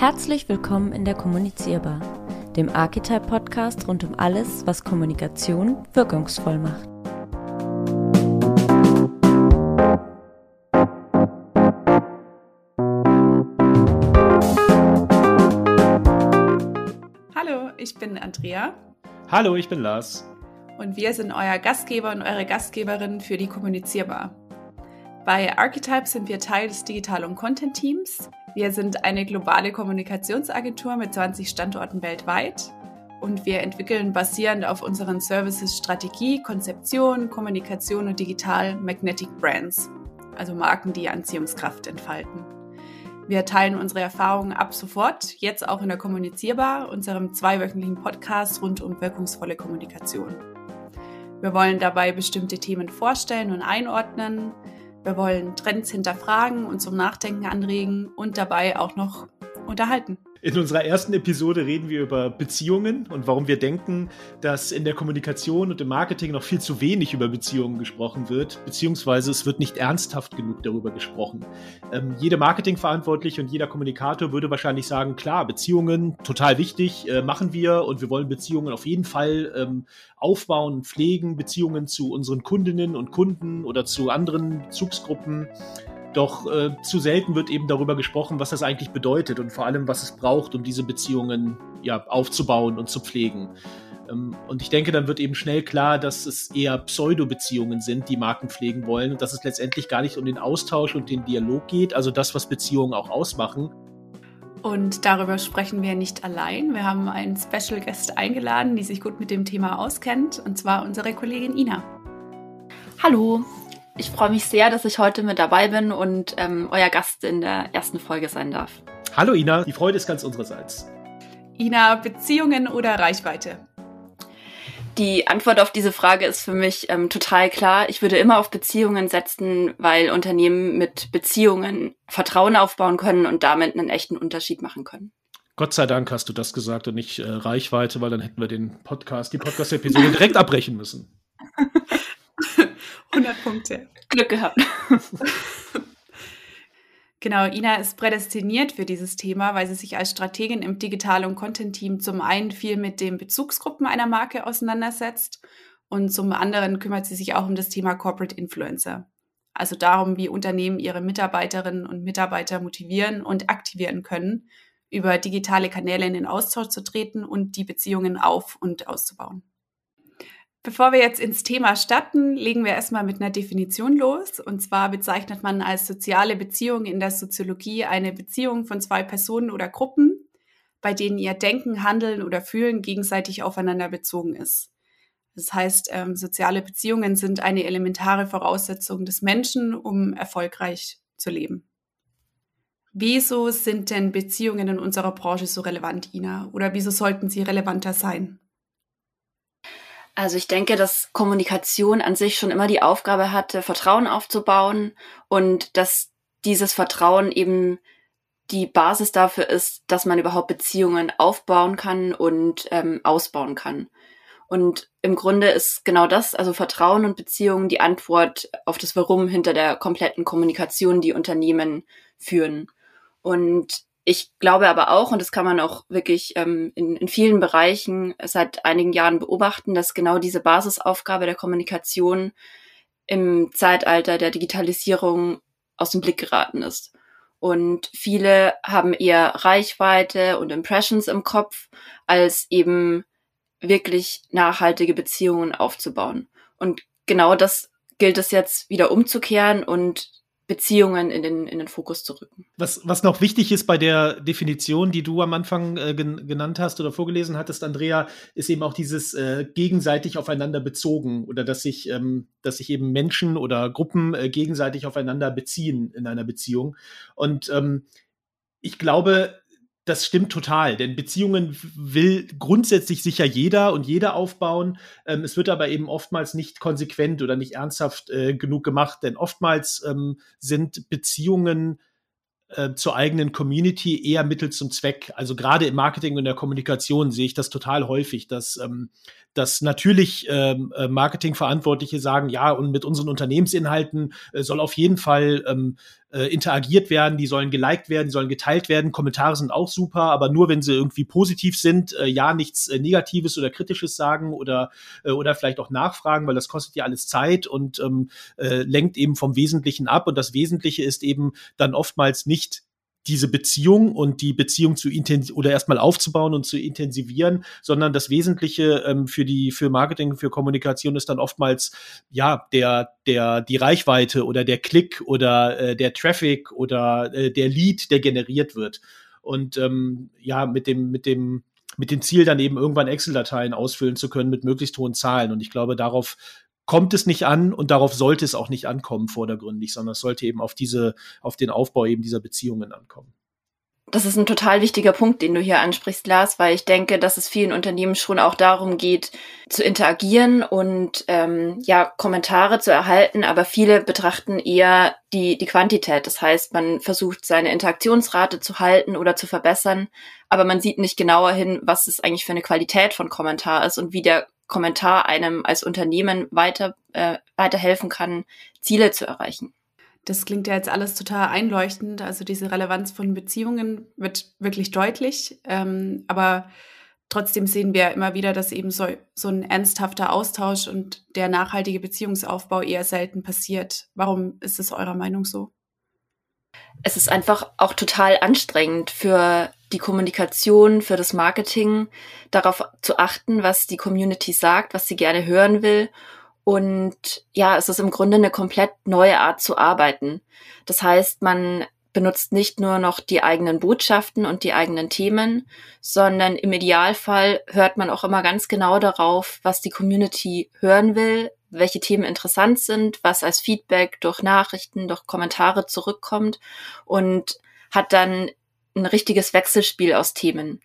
Herzlich willkommen in der Kommunizierbar, dem Archetype-Podcast rund um alles, was Kommunikation wirkungsvoll macht. Hallo, ich bin Andrea. Hallo, ich bin Lars. Und wir sind euer Gastgeber und eure Gastgeberin für die Kommunizierbar. Bei Archetype sind wir Teil des Digital- und Content-Teams. Wir sind eine globale Kommunikationsagentur mit 20 Standorten weltweit und wir entwickeln basierend auf unseren Services Strategie, Konzeption, Kommunikation und digital Magnetic Brands, also Marken, die Anziehungskraft entfalten. Wir teilen unsere Erfahrungen ab sofort, jetzt auch in der Kommunizierbar, unserem zweiwöchentlichen Podcast rund um wirkungsvolle Kommunikation. Wir wollen dabei bestimmte Themen vorstellen und einordnen, wir wollen Trends hinterfragen und zum Nachdenken anregen und dabei auch noch unterhalten. In unserer ersten Episode reden wir über Beziehungen und warum wir denken, dass in der Kommunikation und im Marketing noch viel zu wenig über Beziehungen gesprochen wird, beziehungsweise es wird nicht ernsthaft genug darüber gesprochen. Ähm, jede Marketingverantwortliche und jeder Kommunikator würde wahrscheinlich sagen, klar, Beziehungen total wichtig, äh, machen wir und wir wollen Beziehungen auf jeden Fall ähm, aufbauen, pflegen, Beziehungen zu unseren Kundinnen und Kunden oder zu anderen Bezugsgruppen. Doch äh, zu selten wird eben darüber gesprochen, was das eigentlich bedeutet und vor allem, was es braucht, um diese Beziehungen ja, aufzubauen und zu pflegen. Ähm, und ich denke, dann wird eben schnell klar, dass es eher Pseudo-Beziehungen sind, die Marken pflegen wollen und dass es letztendlich gar nicht um den Austausch und den Dialog geht, also das, was Beziehungen auch ausmachen. Und darüber sprechen wir nicht allein. Wir haben einen Special Guest eingeladen, die sich gut mit dem Thema auskennt, und zwar unsere Kollegin Ina. Hallo, ich freue mich sehr, dass ich heute mit dabei bin und ähm, euer Gast in der ersten Folge sein darf. Hallo Ina, die Freude ist ganz unsererseits. Ina, Beziehungen oder Reichweite? Die Antwort auf diese Frage ist für mich ähm, total klar. Ich würde immer auf Beziehungen setzen, weil Unternehmen mit Beziehungen Vertrauen aufbauen können und damit einen echten Unterschied machen können. Gott sei Dank hast du das gesagt und nicht äh, Reichweite, weil dann hätten wir den Podcast, die Podcast-Episode direkt abbrechen müssen. 100 Punkte. Glück gehabt. Genau, Ina ist prädestiniert für dieses Thema, weil sie sich als Strategin im Digital- und Content-Team zum einen viel mit den Bezugsgruppen einer Marke auseinandersetzt und zum anderen kümmert sie sich auch um das Thema Corporate Influencer. Also darum, wie Unternehmen ihre Mitarbeiterinnen und Mitarbeiter motivieren und aktivieren können, über digitale Kanäle in den Austausch zu treten und die Beziehungen auf und auszubauen. Bevor wir jetzt ins Thema starten, legen wir erstmal mit einer Definition los. Und zwar bezeichnet man als soziale Beziehung in der Soziologie eine Beziehung von zwei Personen oder Gruppen, bei denen ihr Denken, Handeln oder Fühlen gegenseitig aufeinander bezogen ist. Das heißt, ähm, soziale Beziehungen sind eine elementare Voraussetzung des Menschen, um erfolgreich zu leben. Wieso sind denn Beziehungen in unserer Branche so relevant, Ina? Oder wieso sollten sie relevanter sein? Also ich denke, dass Kommunikation an sich schon immer die Aufgabe hatte, Vertrauen aufzubauen und dass dieses Vertrauen eben die Basis dafür ist, dass man überhaupt Beziehungen aufbauen kann und ähm, ausbauen kann. Und im Grunde ist genau das, also Vertrauen und Beziehungen, die Antwort auf das Warum hinter der kompletten Kommunikation, die Unternehmen führen. Und ich glaube aber auch, und das kann man auch wirklich ähm, in, in vielen Bereichen seit einigen Jahren beobachten, dass genau diese Basisaufgabe der Kommunikation im Zeitalter der Digitalisierung aus dem Blick geraten ist. Und viele haben eher Reichweite und Impressions im Kopf, als eben wirklich nachhaltige Beziehungen aufzubauen. Und genau das gilt es jetzt wieder umzukehren und Beziehungen in den, in den Fokus zu rücken. Was, was noch wichtig ist bei der Definition, die du am Anfang äh, gen genannt hast oder vorgelesen hattest, Andrea, ist eben auch dieses äh, gegenseitig aufeinander bezogen oder dass sich, ähm, dass sich eben Menschen oder Gruppen äh, gegenseitig aufeinander beziehen in einer Beziehung. Und ähm, ich glaube, das stimmt total, denn Beziehungen will grundsätzlich sicher jeder und jeder aufbauen. Ähm, es wird aber eben oftmals nicht konsequent oder nicht ernsthaft äh, genug gemacht, denn oftmals ähm, sind Beziehungen äh, zur eigenen Community eher Mittel zum Zweck. Also gerade im Marketing und der Kommunikation sehe ich das total häufig, dass, ähm, dass natürlich ähm, äh, Marketingverantwortliche sagen, ja, und mit unseren Unternehmensinhalten äh, soll auf jeden Fall ähm, äh, interagiert werden, die sollen geliked werden, die sollen geteilt werden. Kommentare sind auch super, aber nur wenn sie irgendwie positiv sind, äh, ja nichts äh, Negatives oder Kritisches sagen oder äh, oder vielleicht auch nachfragen, weil das kostet ja alles Zeit und ähm, äh, lenkt eben vom Wesentlichen ab. Und das Wesentliche ist eben dann oftmals nicht diese Beziehung und die Beziehung zu intensiv oder erstmal aufzubauen und zu intensivieren, sondern das Wesentliche ähm, für die für Marketing, für Kommunikation ist dann oftmals ja der der die Reichweite oder der Klick oder äh, der Traffic oder äh, der Lead, der generiert wird und ähm, ja mit dem mit dem mit dem Ziel dann eben irgendwann Excel-Dateien ausfüllen zu können mit möglichst hohen Zahlen. Und ich glaube, darauf kommt es nicht an und darauf sollte es auch nicht ankommen vordergründig, sondern es sollte eben auf diese, auf den Aufbau eben dieser Beziehungen ankommen. Das ist ein total wichtiger Punkt, den du hier ansprichst, Lars, weil ich denke, dass es vielen Unternehmen schon auch darum geht, zu interagieren und ähm, ja Kommentare zu erhalten, aber viele betrachten eher die die Quantität. Das heißt, man versucht seine Interaktionsrate zu halten oder zu verbessern, aber man sieht nicht genauer hin, was es eigentlich für eine Qualität von Kommentar ist und wie der Kommentar einem als Unternehmen weiter, äh, weiterhelfen kann, Ziele zu erreichen. Das klingt ja jetzt alles total einleuchtend. Also diese Relevanz von Beziehungen wird wirklich deutlich. Ähm, aber trotzdem sehen wir immer wieder, dass eben so, so ein ernsthafter Austausch und der nachhaltige Beziehungsaufbau eher selten passiert. Warum ist es eurer Meinung so? Es ist einfach auch total anstrengend für die Kommunikation, für das Marketing, darauf zu achten, was die Community sagt, was sie gerne hören will. Und ja, es ist im Grunde eine komplett neue Art zu arbeiten. Das heißt, man benutzt nicht nur noch die eigenen Botschaften und die eigenen Themen, sondern im Idealfall hört man auch immer ganz genau darauf, was die Community hören will, welche Themen interessant sind, was als Feedback durch Nachrichten, durch Kommentare zurückkommt und hat dann ein richtiges Wechselspiel aus Themen.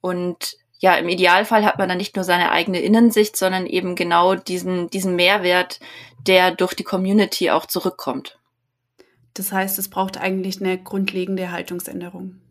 Und ja, im Idealfall hat man dann nicht nur seine eigene Innensicht, sondern eben genau diesen, diesen Mehrwert, der durch die Community auch zurückkommt. Das heißt, es braucht eigentlich eine grundlegende Haltungsänderung.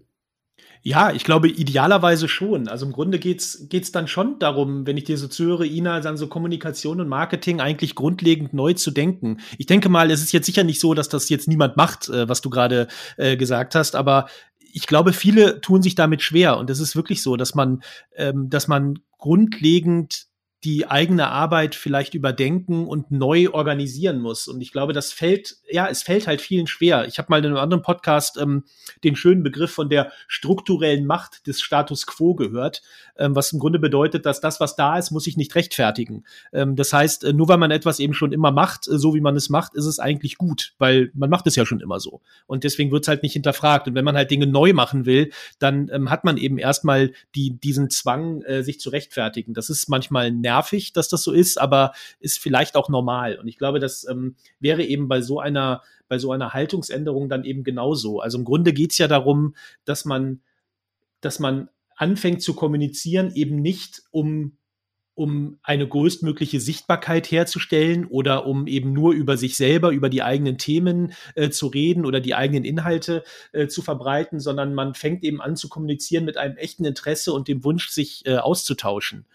Ja, ich glaube idealerweise schon. Also im Grunde geht's geht's dann schon darum, wenn ich dir so zuhöre, Ina, dann so Kommunikation und Marketing eigentlich grundlegend neu zu denken. Ich denke mal, es ist jetzt sicher nicht so, dass das jetzt niemand macht, äh, was du gerade äh, gesagt hast, aber ich glaube, viele tun sich damit schwer. Und es ist wirklich so, dass man, ähm, dass man grundlegend die eigene Arbeit vielleicht überdenken und neu organisieren muss. Und ich glaube, das fällt, ja, es fällt halt vielen schwer. Ich habe mal in einem anderen Podcast ähm, den schönen Begriff von der strukturellen Macht des Status quo gehört, ähm, was im Grunde bedeutet, dass das, was da ist, muss sich nicht rechtfertigen. Ähm, das heißt, äh, nur weil man etwas eben schon immer macht, äh, so wie man es macht, ist es eigentlich gut, weil man macht es ja schon immer so. Und deswegen wird es halt nicht hinterfragt. Und wenn man halt Dinge neu machen will, dann ähm, hat man eben erstmal die, diesen Zwang, äh, sich zu rechtfertigen. Das ist manchmal nervig nervig, dass das so ist, aber ist vielleicht auch normal. Und ich glaube, das ähm, wäre eben bei so einer, bei so einer Haltungsänderung dann eben genauso. Also im Grunde geht es ja darum, dass man, dass man anfängt zu kommunizieren, eben nicht um um eine größtmögliche Sichtbarkeit herzustellen oder um eben nur über sich selber, über die eigenen Themen äh, zu reden oder die eigenen Inhalte äh, zu verbreiten, sondern man fängt eben an zu kommunizieren mit einem echten Interesse und dem Wunsch, sich äh, auszutauschen.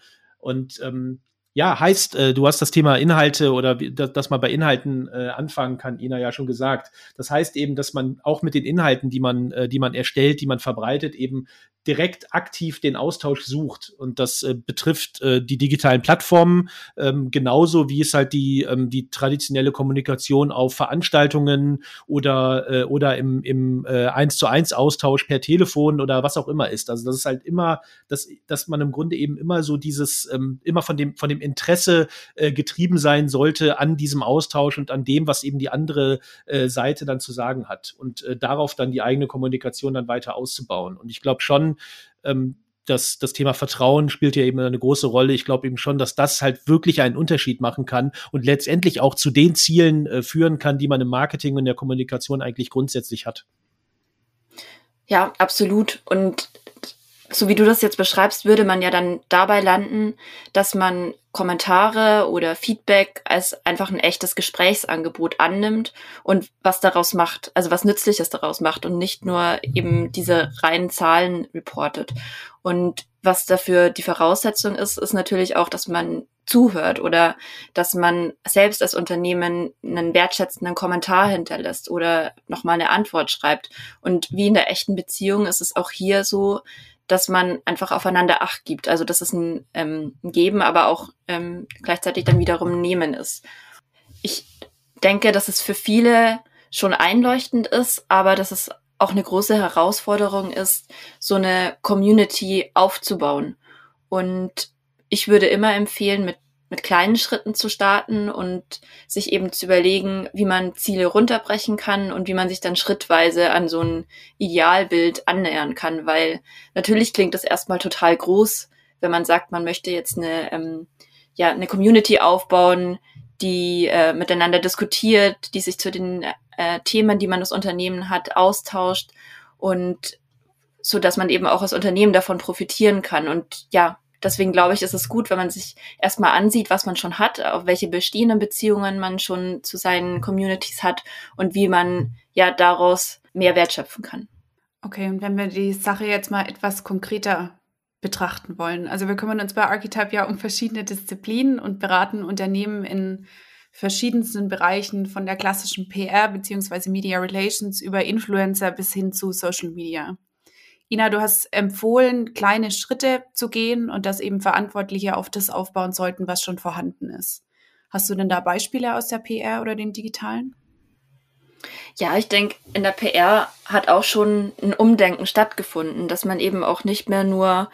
Und ähm, ja, heißt, äh, du hast das Thema Inhalte oder dass, dass man bei Inhalten äh, anfangen kann, Ina ja schon gesagt. Das heißt eben, dass man auch mit den Inhalten, die man, äh, die man erstellt, die man verbreitet, eben direkt aktiv den Austausch sucht. Und das äh, betrifft äh, die digitalen Plattformen ähm, genauso wie es halt die, ähm, die traditionelle Kommunikation auf Veranstaltungen oder, äh, oder im, im äh, 1 zu 1 Austausch per Telefon oder was auch immer ist. Also das ist halt immer, dass, dass man im Grunde eben immer so dieses, ähm, immer von dem, von dem Interesse äh, getrieben sein sollte an diesem Austausch und an dem, was eben die andere äh, Seite dann zu sagen hat. Und äh, darauf dann die eigene Kommunikation dann weiter auszubauen. Und ich glaube schon, ähm, das, das Thema Vertrauen spielt ja eben eine große Rolle. Ich glaube eben schon, dass das halt wirklich einen Unterschied machen kann und letztendlich auch zu den Zielen äh, führen kann, die man im Marketing und der Kommunikation eigentlich grundsätzlich hat. Ja, absolut. Und so wie du das jetzt beschreibst, würde man ja dann dabei landen, dass man Kommentare oder Feedback als einfach ein echtes Gesprächsangebot annimmt und was daraus macht, also was Nützliches daraus macht und nicht nur eben diese reinen Zahlen reportet. Und was dafür die Voraussetzung ist, ist natürlich auch, dass man zuhört oder dass man selbst als Unternehmen einen wertschätzenden Kommentar hinterlässt oder nochmal eine Antwort schreibt. Und wie in der echten Beziehung ist es auch hier so, dass man einfach aufeinander Acht gibt. Also dass es ein, ähm, Geben, aber auch ähm, gleichzeitig dann wiederum Nehmen ist. Ich denke, dass es für viele schon einleuchtend ist, aber dass es auch eine große Herausforderung ist, so eine Community aufzubauen. Und ich würde immer empfehlen, mit, mit kleinen Schritten zu starten und sich eben zu überlegen, wie man Ziele runterbrechen kann und wie man sich dann schrittweise an so ein Idealbild annähern kann, weil natürlich klingt das erstmal total groß, wenn man sagt, man möchte jetzt eine, ähm, ja, eine Community aufbauen, die äh, miteinander diskutiert, die sich zu den äh, Themen, die man das Unternehmen hat, austauscht und so dass man eben auch als Unternehmen davon profitieren kann. Und ja, deswegen glaube ich, ist es gut, wenn man sich erstmal ansieht, was man schon hat, auf welche bestehenden Beziehungen man schon zu seinen Communities hat und wie man ja daraus mehr Wert schöpfen kann. Okay, und wenn wir die Sache jetzt mal etwas konkreter betrachten wollen. Also wir kümmern uns bei Archetype ja um verschiedene Disziplinen und beraten Unternehmen in verschiedensten Bereichen von der klassischen PR bzw. Media Relations über Influencer bis hin zu Social Media. Ina, du hast empfohlen, kleine Schritte zu gehen und dass eben Verantwortliche auf das aufbauen sollten, was schon vorhanden ist. Hast du denn da Beispiele aus der PR oder dem Digitalen? Ja, ich denke, in der PR hat auch schon ein Umdenken stattgefunden, dass man eben auch nicht mehr nur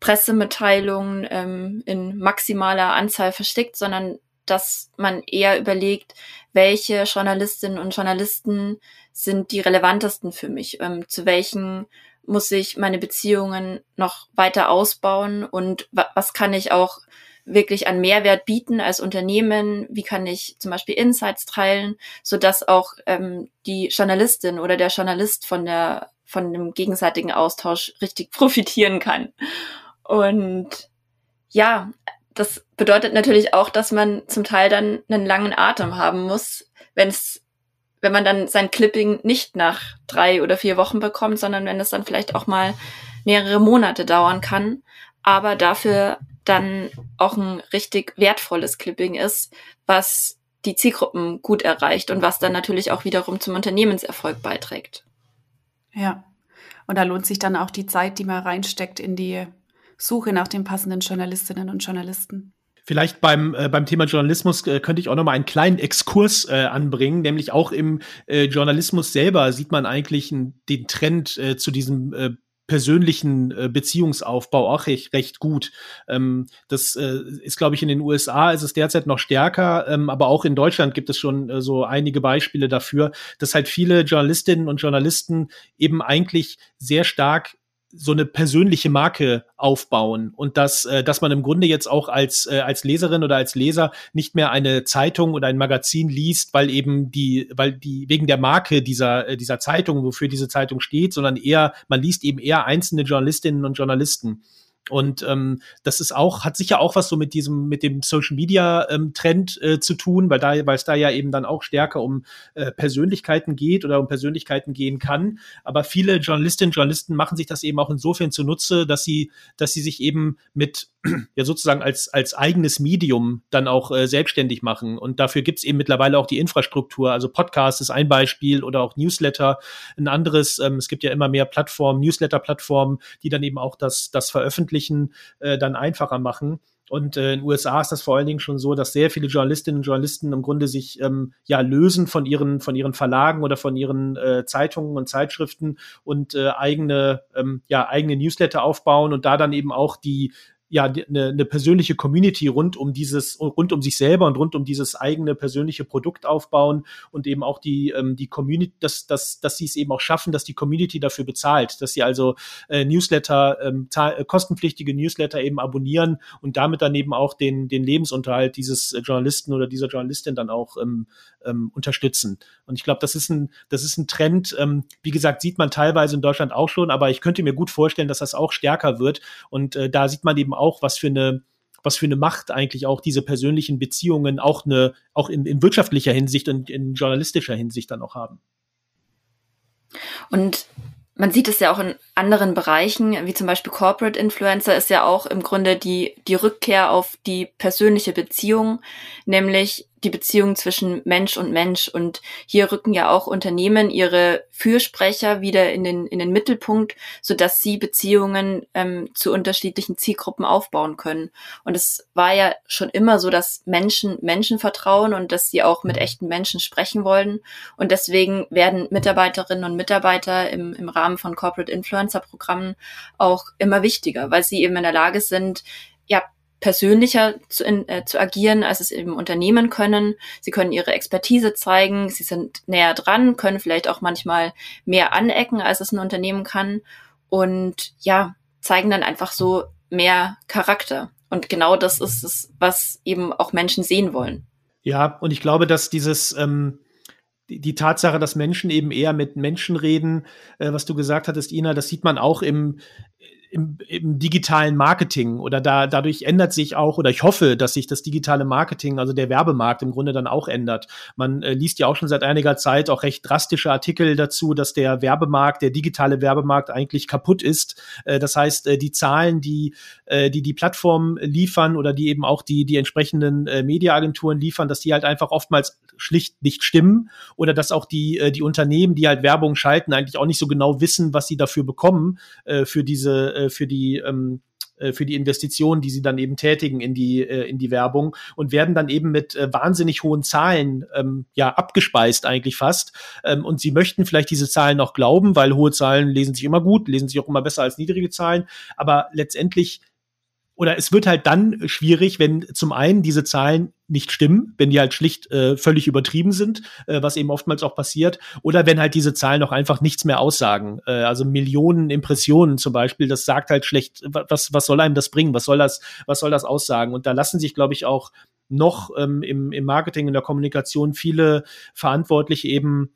Pressemitteilungen ähm, in maximaler Anzahl versteckt, sondern dass man eher überlegt, welche Journalistinnen und Journalisten sind die relevantesten für mich, ähm, zu welchen muss ich meine Beziehungen noch weiter ausbauen und was kann ich auch wirklich an Mehrwert bieten als Unternehmen? Wie kann ich zum Beispiel Insights teilen, so dass auch ähm, die Journalistin oder der Journalist von der von dem gegenseitigen Austausch richtig profitieren kann. Und ja, das bedeutet natürlich auch, dass man zum Teil dann einen langen Atem haben muss, wenn es wenn man dann sein Clipping nicht nach drei oder vier Wochen bekommt, sondern wenn es dann vielleicht auch mal mehrere Monate dauern kann, aber dafür dann auch ein richtig wertvolles Clipping ist, was die Zielgruppen gut erreicht und was dann natürlich auch wiederum zum Unternehmenserfolg beiträgt. Ja. Und da lohnt sich dann auch die Zeit, die man reinsteckt in die Suche nach den passenden Journalistinnen und Journalisten. Vielleicht beim, äh, beim Thema Journalismus äh, könnte ich auch noch mal einen kleinen Exkurs äh, anbringen, nämlich auch im äh, Journalismus selber sieht man eigentlich n, den Trend äh, zu diesem äh, persönlichen äh, Beziehungsaufbau auch recht, recht gut. Ähm, das äh, ist, glaube ich, in den USA ist es derzeit noch stärker, ähm, aber auch in Deutschland gibt es schon äh, so einige Beispiele dafür, dass halt viele Journalistinnen und Journalisten eben eigentlich sehr stark so eine persönliche Marke aufbauen und dass, äh, dass man im Grunde jetzt auch als, äh, als Leserin oder als Leser nicht mehr eine Zeitung oder ein Magazin liest, weil eben die, weil die, wegen der Marke dieser, äh, dieser Zeitung, wofür diese Zeitung steht, sondern eher, man liest eben eher einzelne Journalistinnen und Journalisten. Und ähm, das ist auch, hat sicher auch was so mit diesem, mit dem Social Media ähm, Trend äh, zu tun, weil da, weil es da ja eben dann auch stärker um äh, Persönlichkeiten geht oder um Persönlichkeiten gehen kann. Aber viele Journalistinnen und Journalisten machen sich das eben auch insofern zunutze, dass sie, dass sie sich eben mit ja sozusagen als, als eigenes Medium dann auch äh, selbstständig machen. Und dafür gibt's eben mittlerweile auch die Infrastruktur. Also Podcast ist ein Beispiel oder auch Newsletter ein anderes. Ähm, es gibt ja immer mehr Plattformen, Newsletter-Plattformen, die dann eben auch das, das Veröffentlichen äh, dann einfacher machen. Und äh, in den USA ist das vor allen Dingen schon so, dass sehr viele Journalistinnen und Journalisten im Grunde sich ähm, ja lösen von ihren von ihren Verlagen oder von ihren äh, Zeitungen und Zeitschriften und äh, eigene ähm, ja eigene Newsletter aufbauen und da dann eben auch die ja eine, eine persönliche Community rund um dieses rund um sich selber und rund um dieses eigene persönliche Produkt aufbauen und eben auch die ähm, die Community dass dass dass sie es eben auch schaffen dass die Community dafür bezahlt dass sie also äh, Newsletter ähm, äh, kostenpflichtige Newsletter eben abonnieren und damit dann eben auch den den Lebensunterhalt dieses Journalisten oder dieser Journalistin dann auch ähm, ähm, unterstützen. Und ich glaube das ist ein das ist ein Trend ähm, wie gesagt sieht man teilweise in Deutschland auch schon aber ich könnte mir gut vorstellen dass das auch stärker wird. Und äh, da sieht man eben auch, was für eine was für eine Macht eigentlich auch diese persönlichen Beziehungen auch eine auch in, in wirtschaftlicher Hinsicht und in journalistischer Hinsicht dann auch haben. Und man sieht es ja auch in anderen Bereichen, wie zum Beispiel Corporate Influencer ist ja auch im Grunde die, die Rückkehr auf die persönliche Beziehung, nämlich die Beziehung zwischen Mensch und Mensch. Und hier rücken ja auch Unternehmen ihre Fürsprecher wieder in den, in den Mittelpunkt, so dass sie Beziehungen ähm, zu unterschiedlichen Zielgruppen aufbauen können. Und es war ja schon immer so, dass Menschen Menschen vertrauen und dass sie auch mit echten Menschen sprechen wollen. Und deswegen werden Mitarbeiterinnen und Mitarbeiter im, im Rahmen von Corporate Influencer Programmen auch immer wichtiger, weil sie eben in der Lage sind, ja, persönlicher zu, äh, zu agieren, als es eben Unternehmen können. Sie können ihre Expertise zeigen, sie sind näher dran, können vielleicht auch manchmal mehr anecken, als es ein Unternehmen kann und ja, zeigen dann einfach so mehr Charakter. Und genau das ist es, was eben auch Menschen sehen wollen. Ja, und ich glaube, dass dieses ähm, die, die Tatsache, dass Menschen eben eher mit Menschen reden, äh, was du gesagt hattest, Ina, das sieht man auch im, im, im digitalen Marketing oder da dadurch ändert sich auch oder ich hoffe, dass sich das digitale Marketing, also der Werbemarkt im Grunde dann auch ändert. Man äh, liest ja auch schon seit einiger Zeit auch recht drastische Artikel dazu, dass der Werbemarkt, der digitale Werbemarkt eigentlich kaputt ist. Äh, das heißt, äh, die Zahlen, die äh, die die Plattformen liefern oder die eben auch die die entsprechenden äh, Mediaagenturen liefern, dass die halt einfach oftmals schlicht nicht stimmen oder dass auch die äh, die Unternehmen, die halt Werbung schalten, eigentlich auch nicht so genau wissen, was sie dafür bekommen äh, für diese äh, für die ähm, äh, für die Investitionen, die sie dann eben tätigen in die äh, in die Werbung und werden dann eben mit äh, wahnsinnig hohen Zahlen ähm, ja abgespeist eigentlich fast. Ähm, und sie möchten vielleicht diese Zahlen noch glauben, weil hohe Zahlen lesen sich immer gut, lesen sich auch immer besser als niedrige Zahlen, aber letztendlich oder es wird halt dann schwierig, wenn zum einen diese Zahlen nicht stimmen, wenn die halt schlicht äh, völlig übertrieben sind, äh, was eben oftmals auch passiert, oder wenn halt diese Zahlen auch einfach nichts mehr aussagen. Äh, also Millionen Impressionen zum Beispiel, das sagt halt schlecht, was, was soll einem das bringen, was soll das, was soll das aussagen? Und da lassen sich, glaube ich, auch noch ähm, im, im Marketing, in der Kommunikation viele Verantwortliche eben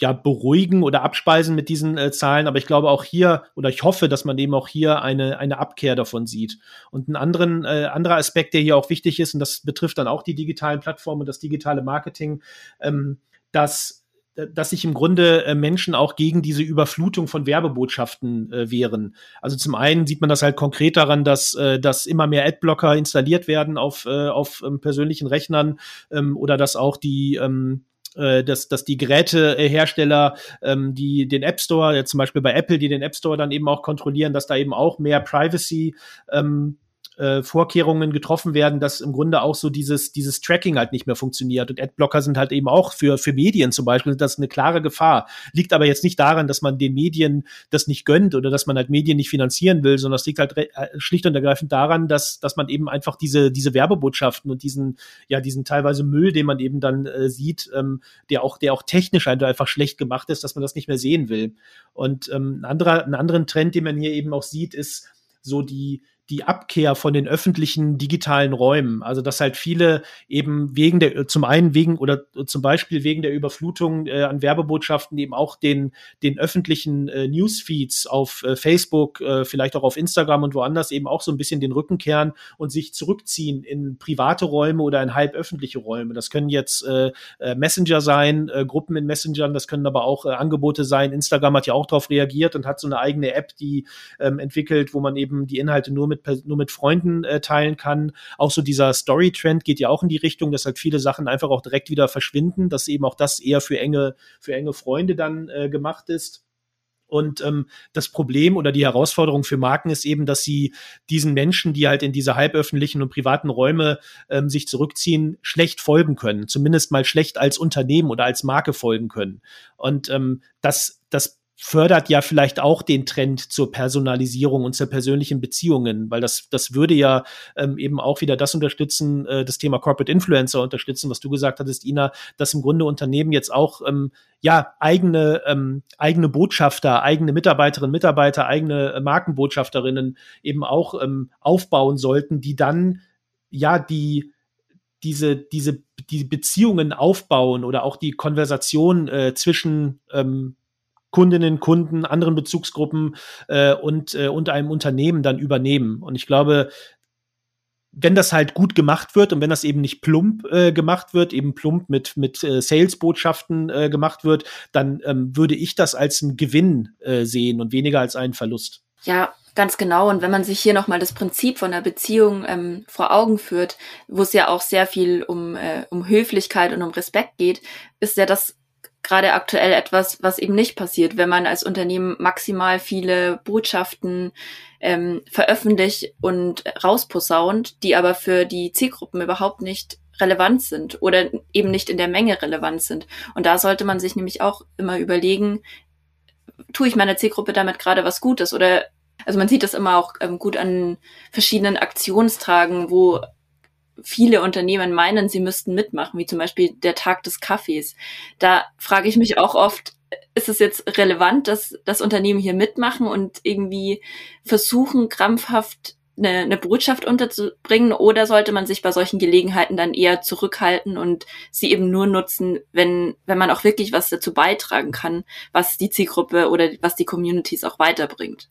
ja beruhigen oder abspeisen mit diesen äh, Zahlen, aber ich glaube auch hier oder ich hoffe, dass man eben auch hier eine eine Abkehr davon sieht. Und ein anderen äh, anderer Aspekt, der hier auch wichtig ist und das betrifft dann auch die digitalen Plattformen und das digitale Marketing, ähm, dass dass sich im Grunde äh, Menschen auch gegen diese Überflutung von Werbebotschaften äh, wehren. Also zum einen sieht man das halt konkret daran, dass, äh, dass immer mehr Adblocker installiert werden auf, äh, auf ähm, persönlichen Rechnern ähm, oder dass auch die ähm, äh, dass, dass die Gerätehersteller, ähm, die den App Store, ja, zum Beispiel bei Apple, die den App Store dann eben auch kontrollieren, dass da eben auch mehr Privacy ähm, äh, Vorkehrungen getroffen werden, dass im Grunde auch so dieses, dieses Tracking halt nicht mehr funktioniert. Und Adblocker sind halt eben auch für, für Medien zum Beispiel, das ist eine klare Gefahr. Liegt aber jetzt nicht daran, dass man den Medien das nicht gönnt oder dass man halt Medien nicht finanzieren will, sondern es liegt halt äh, schlicht und ergreifend daran, dass, dass man eben einfach diese, diese Werbebotschaften und diesen, ja, diesen teilweise Müll, den man eben dann äh, sieht, ähm, der auch, der auch technisch einfach schlecht gemacht ist, dass man das nicht mehr sehen will. Und ähm, ein anderer, einen anderen Trend, den man hier eben auch sieht, ist so die, die Abkehr von den öffentlichen digitalen Räumen. Also dass halt viele eben wegen der, zum einen wegen oder zum Beispiel wegen der Überflutung äh, an Werbebotschaften eben auch den, den öffentlichen äh, Newsfeeds auf äh, Facebook, äh, vielleicht auch auf Instagram und woanders eben auch so ein bisschen den Rücken kehren und sich zurückziehen in private Räume oder in halb öffentliche Räume. Das können jetzt äh, äh Messenger sein, äh, Gruppen in Messengern, das können aber auch äh, Angebote sein. Instagram hat ja auch darauf reagiert und hat so eine eigene App, die ähm, entwickelt, wo man eben die Inhalte nur mit mit, nur mit Freunden äh, teilen kann. Auch so dieser Story-Trend geht ja auch in die Richtung, dass halt viele Sachen einfach auch direkt wieder verschwinden, dass eben auch das eher für enge, für enge Freunde dann äh, gemacht ist. Und ähm, das Problem oder die Herausforderung für Marken ist eben, dass sie diesen Menschen, die halt in diese halböffentlichen und privaten Räume ähm, sich zurückziehen, schlecht folgen können. Zumindest mal schlecht als Unternehmen oder als Marke folgen können. Und ähm, das, das fördert ja vielleicht auch den Trend zur Personalisierung und zur persönlichen Beziehungen, weil das, das würde ja ähm, eben auch wieder das unterstützen, äh, das Thema Corporate Influencer unterstützen, was du gesagt hattest, Ina, dass im Grunde Unternehmen jetzt auch ähm, ja eigene ähm, eigene Botschafter, eigene Mitarbeiterinnen, Mitarbeiter, eigene äh, Markenbotschafterinnen eben auch ähm, aufbauen sollten, die dann ja die diese, diese, die Beziehungen aufbauen oder auch die Konversation äh, zwischen ähm, Kundinnen, Kunden, anderen Bezugsgruppen äh, und, äh, und einem Unternehmen dann übernehmen. Und ich glaube, wenn das halt gut gemacht wird und wenn das eben nicht plump äh, gemacht wird, eben plump mit, mit äh, Sales-Botschaften äh, gemacht wird, dann ähm, würde ich das als einen Gewinn äh, sehen und weniger als einen Verlust. Ja, ganz genau. Und wenn man sich hier nochmal das Prinzip von der Beziehung ähm, vor Augen führt, wo es ja auch sehr viel um, äh, um Höflichkeit und um Respekt geht, ist ja das gerade aktuell etwas, was eben nicht passiert, wenn man als Unternehmen maximal viele Botschaften ähm, veröffentlicht und rausposaunt, die aber für die Zielgruppen überhaupt nicht relevant sind oder eben nicht in der Menge relevant sind. Und da sollte man sich nämlich auch immer überlegen, tue ich meiner Zielgruppe damit gerade was Gutes oder also man sieht das immer auch ähm, gut an verschiedenen Aktionstragen, wo viele Unternehmen meinen, sie müssten mitmachen, wie zum Beispiel der Tag des Kaffees. Da frage ich mich auch oft, ist es jetzt relevant, dass das Unternehmen hier mitmachen und irgendwie versuchen, krampfhaft eine, eine Botschaft unterzubringen oder sollte man sich bei solchen Gelegenheiten dann eher zurückhalten und sie eben nur nutzen, wenn, wenn man auch wirklich was dazu beitragen kann, was die Zielgruppe oder was die Communities auch weiterbringt?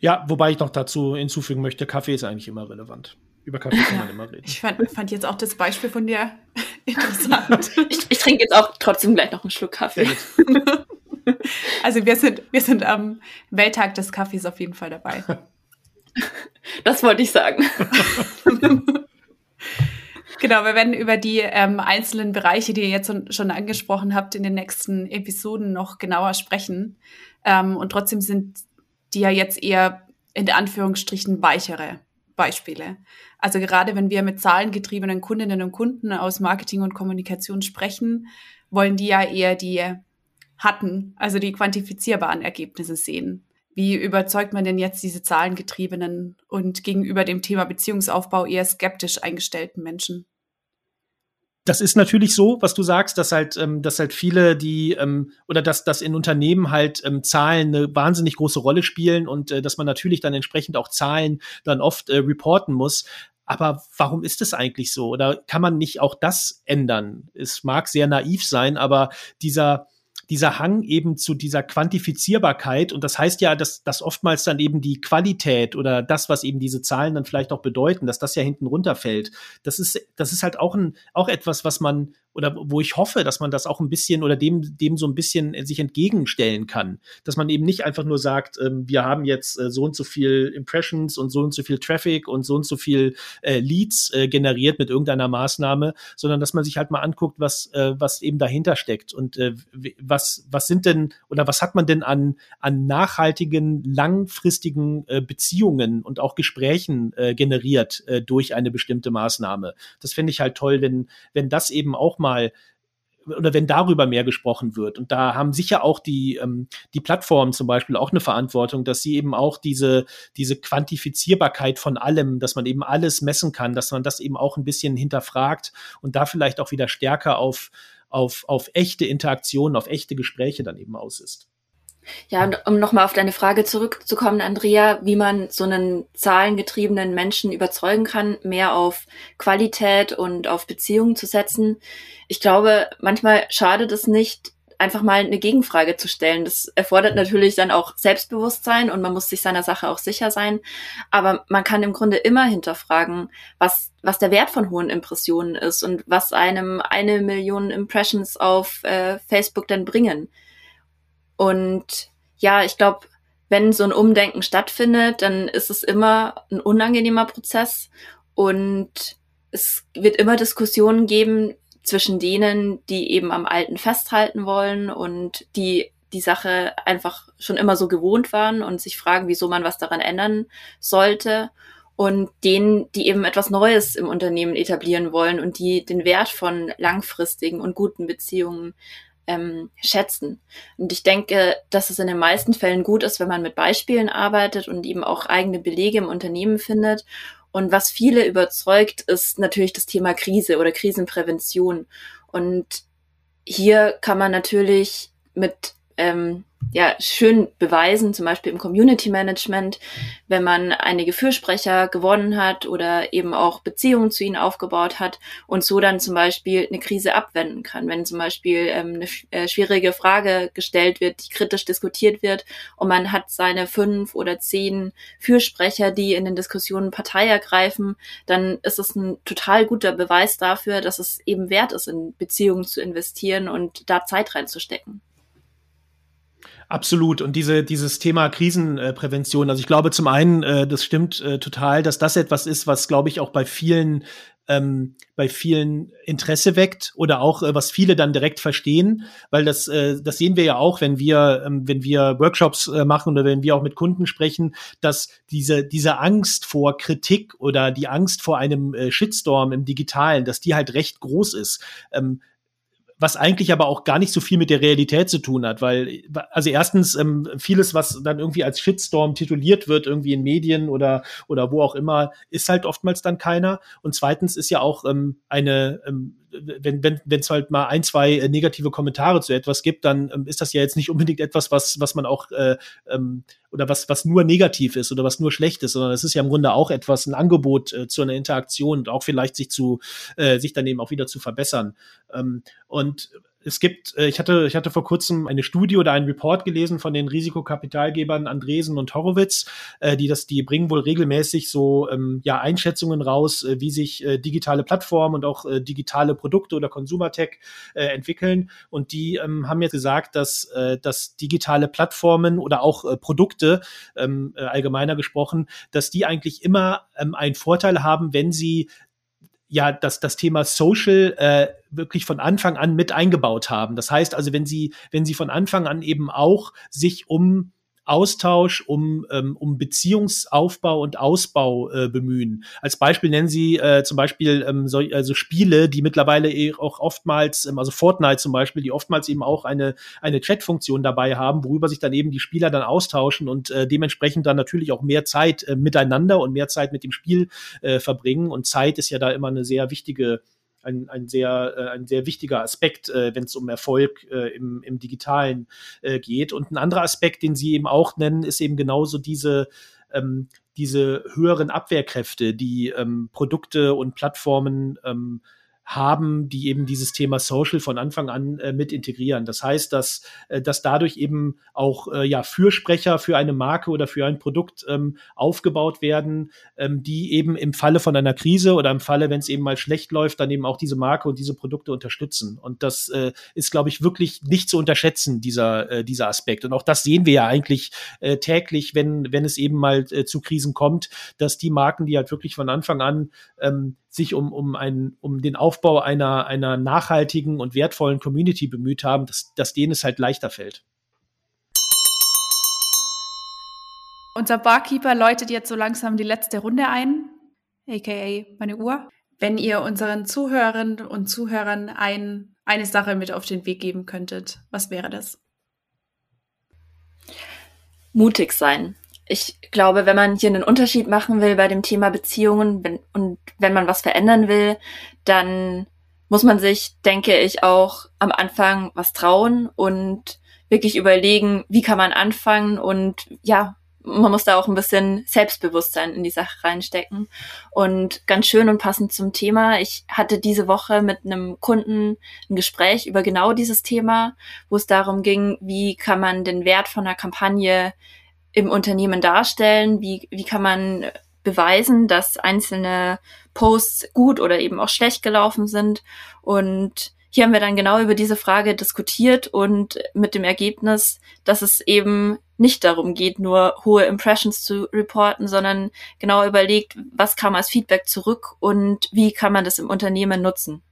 Ja, wobei ich noch dazu hinzufügen möchte, Kaffee ist eigentlich immer relevant. Über Kaffee kann man immer reden. Ich fand, fand jetzt auch das Beispiel von dir interessant. ich, ich trinke jetzt auch trotzdem gleich noch einen Schluck Kaffee. also wir sind, wir sind am Welttag des Kaffees auf jeden Fall dabei. Das wollte ich sagen. Genau, wir werden über die ähm, einzelnen Bereiche, die ihr jetzt schon angesprochen habt, in den nächsten Episoden noch genauer sprechen. Ähm, und trotzdem sind die ja jetzt eher in Anführungsstrichen weichere Beispiele. Also gerade wenn wir mit zahlengetriebenen Kundinnen und Kunden aus Marketing und Kommunikation sprechen, wollen die ja eher die hatten, also die quantifizierbaren Ergebnisse sehen. Wie überzeugt man denn jetzt diese zahlengetriebenen und gegenüber dem Thema Beziehungsaufbau eher skeptisch eingestellten Menschen? Das ist natürlich so, was du sagst, dass halt, ähm, dass halt viele, die ähm, oder dass, dass in Unternehmen halt ähm, Zahlen eine wahnsinnig große Rolle spielen und äh, dass man natürlich dann entsprechend auch Zahlen dann oft äh, reporten muss. Aber warum ist es eigentlich so? Oder kann man nicht auch das ändern? Es mag sehr naiv sein, aber dieser dieser Hang eben zu dieser Quantifizierbarkeit. Und das heißt ja, dass, dass oftmals dann eben die Qualität oder das, was eben diese Zahlen dann vielleicht auch bedeuten, dass das ja hinten runterfällt. Das ist, das ist halt auch ein, auch etwas, was man oder wo ich hoffe, dass man das auch ein bisschen oder dem, dem so ein bisschen sich entgegenstellen kann. Dass man eben nicht einfach nur sagt, ähm, wir haben jetzt äh, so und so viel Impressions und so und so viel Traffic und so und so viel äh, Leads äh, generiert mit irgendeiner Maßnahme, sondern dass man sich halt mal anguckt, was, äh, was eben dahinter steckt und äh, was, was sind denn oder was hat man denn an, an nachhaltigen, langfristigen äh, Beziehungen und auch Gesprächen generiert durch eine bestimmte Maßnahme. Das finde ich halt toll, wenn, wenn das eben auch mal mal oder wenn darüber mehr gesprochen wird. Und da haben sicher auch die, ähm, die Plattformen zum Beispiel auch eine Verantwortung, dass sie eben auch diese, diese Quantifizierbarkeit von allem, dass man eben alles messen kann, dass man das eben auch ein bisschen hinterfragt und da vielleicht auch wieder stärker auf, auf, auf echte Interaktionen, auf echte Gespräche dann eben aus ist. Ja, und um nochmal auf deine Frage zurückzukommen, Andrea, wie man so einen zahlengetriebenen Menschen überzeugen kann, mehr auf Qualität und auf Beziehungen zu setzen. Ich glaube, manchmal schadet es nicht, einfach mal eine Gegenfrage zu stellen. Das erfordert natürlich dann auch Selbstbewusstsein und man muss sich seiner Sache auch sicher sein. Aber man kann im Grunde immer hinterfragen, was, was der Wert von hohen Impressionen ist und was einem eine Million Impressions auf äh, Facebook denn bringen. Und ja, ich glaube, wenn so ein Umdenken stattfindet, dann ist es immer ein unangenehmer Prozess. Und es wird immer Diskussionen geben zwischen denen, die eben am Alten festhalten wollen und die die Sache einfach schon immer so gewohnt waren und sich fragen, wieso man was daran ändern sollte. Und denen, die eben etwas Neues im Unternehmen etablieren wollen und die den Wert von langfristigen und guten Beziehungen ähm, schätzen. Und ich denke, dass es in den meisten Fällen gut ist, wenn man mit Beispielen arbeitet und eben auch eigene Belege im Unternehmen findet. Und was viele überzeugt, ist natürlich das Thema Krise oder Krisenprävention. Und hier kann man natürlich mit ähm, ja schön beweisen, zum Beispiel im Community Management, wenn man einige Fürsprecher gewonnen hat oder eben auch Beziehungen zu ihnen aufgebaut hat und so dann zum Beispiel eine Krise abwenden kann. Wenn zum Beispiel ähm, eine äh, schwierige Frage gestellt wird, die kritisch diskutiert wird und man hat seine fünf oder zehn Fürsprecher, die in den Diskussionen Partei ergreifen, dann ist es ein total guter Beweis dafür, dass es eben wert ist, in Beziehungen zu investieren und da Zeit reinzustecken. Absolut. Und diese, dieses Thema Krisenprävention, also ich glaube zum einen, äh, das stimmt äh, total, dass das etwas ist, was, glaube ich, auch bei vielen ähm, bei vielen Interesse weckt oder auch äh, was viele dann direkt verstehen, weil das äh, das sehen wir ja auch, wenn wir ähm, wenn wir Workshops äh, machen oder wenn wir auch mit Kunden sprechen, dass diese diese Angst vor Kritik oder die Angst vor einem äh, Shitstorm im Digitalen, dass die halt recht groß ist. Ähm, was eigentlich aber auch gar nicht so viel mit der Realität zu tun hat, weil, also erstens, ähm, vieles, was dann irgendwie als Shitstorm tituliert wird, irgendwie in Medien oder, oder wo auch immer, ist halt oftmals dann keiner. Und zweitens ist ja auch ähm, eine, ähm, wenn wenn wenn es halt mal ein zwei äh, negative Kommentare zu etwas gibt, dann ähm, ist das ja jetzt nicht unbedingt etwas, was was man auch äh, ähm, oder was was nur negativ ist oder was nur schlecht ist, sondern es ist ja im Grunde auch etwas ein Angebot äh, zu einer Interaktion und auch vielleicht sich zu äh, sich dann eben auch wieder zu verbessern. Ähm, und es gibt, äh, ich hatte, ich hatte vor kurzem eine Studie oder einen Report gelesen von den Risikokapitalgebern Andresen und Horowitz, äh, die das, die bringen wohl regelmäßig so ähm, ja Einschätzungen raus, äh, wie sich äh, digitale Plattformen und auch äh, digitale Produkte oder Consumertech äh, entwickeln. Und die ähm, haben jetzt gesagt, dass, äh, dass digitale Plattformen oder auch äh, Produkte ähm, äh, allgemeiner gesprochen, dass die eigentlich immer ähm, einen Vorteil haben, wenn sie ja das, das Thema Social äh, wirklich von Anfang an mit eingebaut haben. Das heißt also, wenn sie, wenn sie von Anfang an eben auch sich um Austausch, um, ähm, um Beziehungsaufbau und Ausbau äh, bemühen. Als Beispiel nennen sie äh, zum Beispiel ähm, so, also Spiele, die mittlerweile eh auch oftmals, ähm, also Fortnite zum Beispiel, die oftmals eben auch eine, eine Chat-Funktion dabei haben, worüber sich dann eben die Spieler dann austauschen und äh, dementsprechend dann natürlich auch mehr Zeit äh, miteinander und mehr Zeit mit dem Spiel äh, verbringen. Und Zeit ist ja da immer eine sehr wichtige ein, ein, sehr, äh, ein sehr wichtiger Aspekt, äh, wenn es um Erfolg äh, im, im Digitalen geht. Und ein anderer Aspekt, den Sie eben auch nennen, ist eben genauso diese, ähm, diese höheren Abwehrkräfte, die ähm, Produkte und Plattformen ähm, haben, die eben dieses Thema Social von Anfang an äh, mit integrieren. Das heißt, dass, äh, dass dadurch eben auch äh, ja, Fürsprecher für eine Marke oder für ein Produkt ähm, aufgebaut werden, ähm, die eben im Falle von einer Krise oder im Falle, wenn es eben mal schlecht läuft, dann eben auch diese Marke und diese Produkte unterstützen. Und das äh, ist, glaube ich, wirklich nicht zu unterschätzen, dieser, äh, dieser Aspekt. Und auch das sehen wir ja eigentlich äh, täglich, wenn, wenn es eben mal äh, zu Krisen kommt, dass die Marken, die halt wirklich von Anfang an ähm, sich um, um, ein, um den Aufbau einer, einer nachhaltigen und wertvollen Community bemüht haben, dass, dass denen es halt leichter fällt. Unser Barkeeper läutet jetzt so langsam die letzte Runde ein, aka meine Uhr. Wenn ihr unseren Zuhörerinnen und Zuhörern ein, eine Sache mit auf den Weg geben könntet, was wäre das? Mutig sein ich glaube, wenn man hier einen Unterschied machen will bei dem Thema Beziehungen wenn, und wenn man was verändern will, dann muss man sich, denke ich, auch am Anfang was trauen und wirklich überlegen, wie kann man anfangen und ja, man muss da auch ein bisschen Selbstbewusstsein in die Sache reinstecken. Und ganz schön und passend zum Thema, ich hatte diese Woche mit einem Kunden ein Gespräch über genau dieses Thema, wo es darum ging, wie kann man den Wert von einer Kampagne im Unternehmen darstellen? Wie, wie kann man beweisen, dass einzelne Posts gut oder eben auch schlecht gelaufen sind? Und hier haben wir dann genau über diese Frage diskutiert und mit dem Ergebnis, dass es eben nicht darum geht, nur hohe Impressions zu reporten, sondern genau überlegt, was kam als Feedback zurück und wie kann man das im Unternehmen nutzen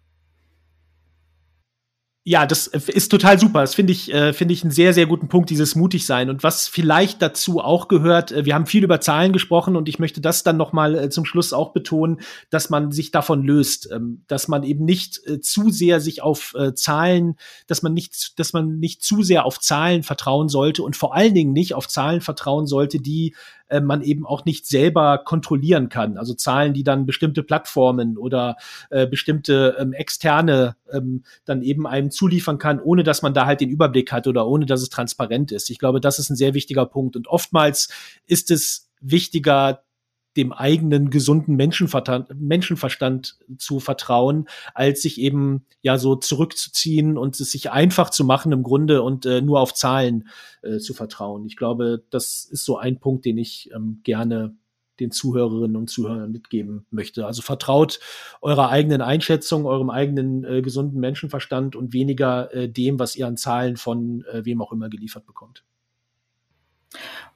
ja, das ist total super. Das finde ich, äh, finde ich einen sehr, sehr guten Punkt, dieses mutig sein. Und was vielleicht dazu auch gehört, äh, wir haben viel über Zahlen gesprochen und ich möchte das dann noch mal äh, zum Schluss auch betonen, dass man sich davon löst, ähm, dass man eben nicht äh, zu sehr sich auf äh, Zahlen, dass man nicht, dass man nicht zu sehr auf Zahlen vertrauen sollte und vor allen Dingen nicht auf Zahlen vertrauen sollte, die äh, man eben auch nicht selber kontrollieren kann. Also Zahlen, die dann bestimmte Plattformen oder äh, bestimmte ähm, externe ähm, dann eben einem zuliefern kann, ohne dass man da halt den Überblick hat oder ohne dass es transparent ist. Ich glaube, das ist ein sehr wichtiger Punkt. Und oftmals ist es wichtiger, dem eigenen gesunden Menschenverstand, zu vertrauen, als sich eben ja so zurückzuziehen und es sich einfach zu machen im Grunde und äh, nur auf Zahlen äh, zu vertrauen. Ich glaube, das ist so ein Punkt, den ich ähm, gerne den Zuhörerinnen und Zuhörern mitgeben möchte. Also vertraut eurer eigenen Einschätzung, eurem eigenen äh, gesunden Menschenverstand und weniger äh, dem, was ihr an Zahlen von äh, wem auch immer geliefert bekommt.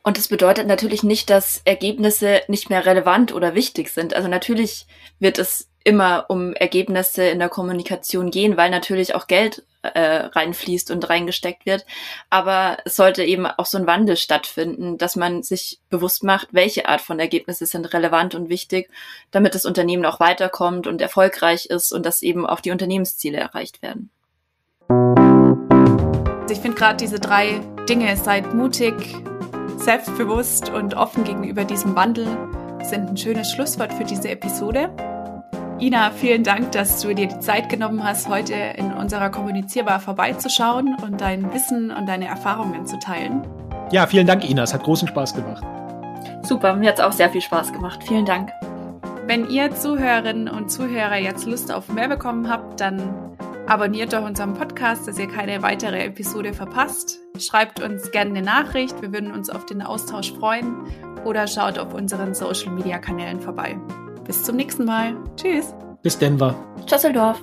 Und das bedeutet natürlich nicht, dass Ergebnisse nicht mehr relevant oder wichtig sind. Also natürlich wird es immer um Ergebnisse in der Kommunikation gehen, weil natürlich auch Geld äh, reinfließt und reingesteckt wird. Aber es sollte eben auch so ein Wandel stattfinden, dass man sich bewusst macht, welche Art von Ergebnisse sind relevant und wichtig, damit das Unternehmen auch weiterkommt und erfolgreich ist und dass eben auch die Unternehmensziele erreicht werden. Ich finde gerade diese drei Dinge, seid mutig, selbstbewusst und offen gegenüber diesem Wandel sind ein schönes Schlusswort für diese Episode. Ina, vielen Dank, dass du dir die Zeit genommen hast, heute in unserer Kommunizierbar vorbeizuschauen und dein Wissen und deine Erfahrungen zu teilen. Ja, vielen Dank, Ina. Es hat großen Spaß gemacht. Super, mir hat es auch sehr viel Spaß gemacht. Vielen Dank. Wenn ihr Zuhörerinnen und Zuhörer jetzt Lust auf mehr bekommen habt, dann abonniert doch unseren Podcast, dass ihr keine weitere Episode verpasst. Schreibt uns gerne eine Nachricht, wir würden uns auf den Austausch freuen oder schaut auf unseren Social Media Kanälen vorbei. Bis zum nächsten Mal. Tschüss. Bis Denver. Düsseldorf.